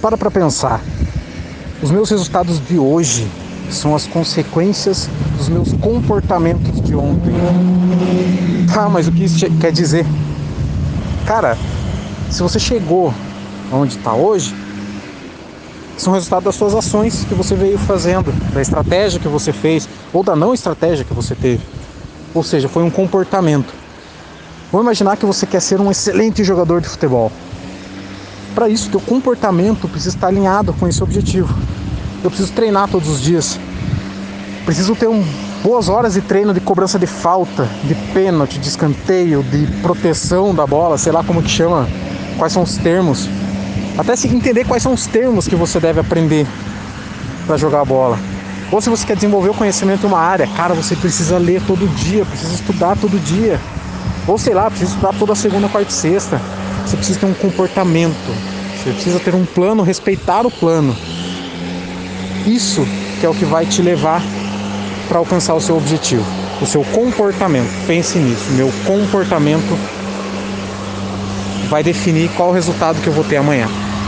Para para pensar. Os meus resultados de hoje são as consequências dos meus comportamentos de ontem. Tá, mas o que isso quer dizer? Cara, se você chegou onde está hoje, são resultado das suas ações que você veio fazendo, da estratégia que você fez ou da não estratégia que você teve. Ou seja, foi um comportamento. Vamos imaginar que você quer ser um excelente jogador de futebol. Para isso, teu comportamento precisa estar alinhado com esse objetivo. Eu preciso treinar todos os dias. Preciso ter um, boas horas de treino de cobrança de falta, de pênalti, de escanteio, de proteção da bola, sei lá como que chama, quais são os termos. Até se entender quais são os termos que você deve aprender para jogar a bola. Ou se você quer desenvolver o conhecimento em uma área, cara, você precisa ler todo dia, precisa estudar todo dia. Ou sei lá, precisa estudar toda segunda, quarta e sexta. Você precisa ter um comportamento. Você precisa ter um plano, respeitar o plano. Isso que é o que vai te levar para alcançar o seu objetivo. O seu comportamento. Pense nisso. Meu comportamento vai definir qual resultado que eu vou ter amanhã.